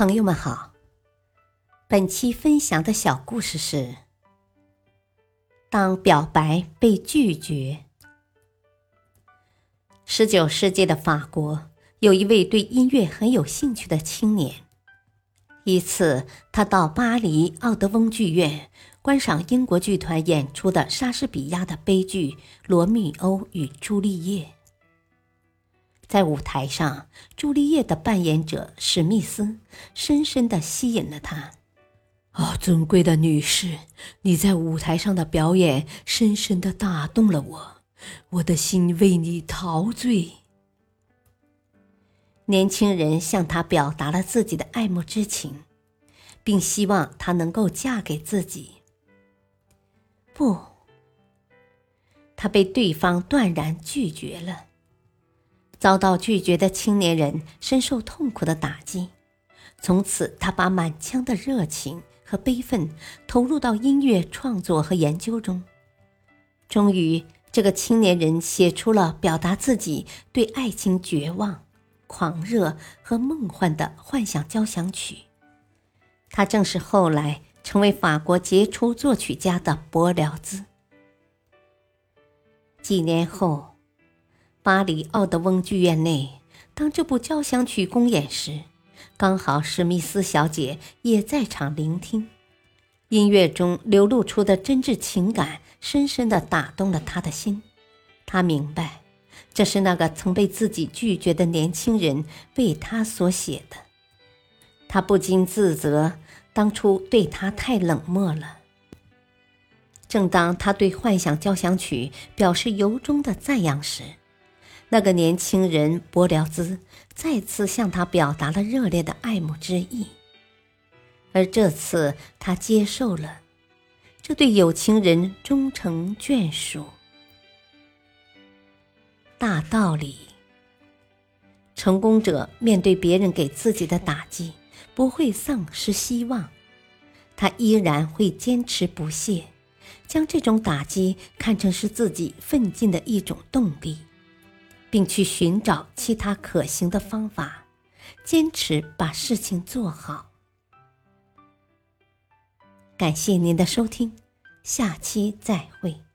朋友们好，本期分享的小故事是：当表白被拒绝。十九世纪的法国有一位对音乐很有兴趣的青年。一次，他到巴黎奥德翁剧院观赏英国剧团演出的莎士比亚的悲剧《罗密欧与朱丽叶》。在舞台上，朱丽叶的扮演者史密斯深深地吸引了他。哦，尊贵的女士，你在舞台上的表演深深地打动了我，我的心为你陶醉。年轻人向他表达了自己的爱慕之情，并希望她能够嫁给自己。不，他被对方断然拒绝了。遭到拒绝的青年人深受痛苦的打击，从此他把满腔的热情和悲愤投入到音乐创作和研究中。终于，这个青年人写出了表达自己对爱情绝望、狂热和梦幻的幻想交响曲。他正是后来成为法国杰出作曲家的柏辽兹。几年后。巴黎奥德翁剧院内，当这部交响曲公演时，刚好史密斯小姐也在场聆听。音乐中流露出的真挚情感，深深地打动了他的心。他明白，这是那个曾被自己拒绝的年轻人为他所写的。他不禁自责，当初对他太冷漠了。正当他对《幻想交响曲》表示由衷的赞扬时，那个年轻人伯辽兹再次向他表达了热烈的爱慕之意，而这次他接受了，这对有情人终成眷属。大道理：成功者面对别人给自己的打击，不会丧失希望，他依然会坚持不懈，将这种打击看成是自己奋进的一种动力。并去寻找其他可行的方法，坚持把事情做好。感谢您的收听，下期再会。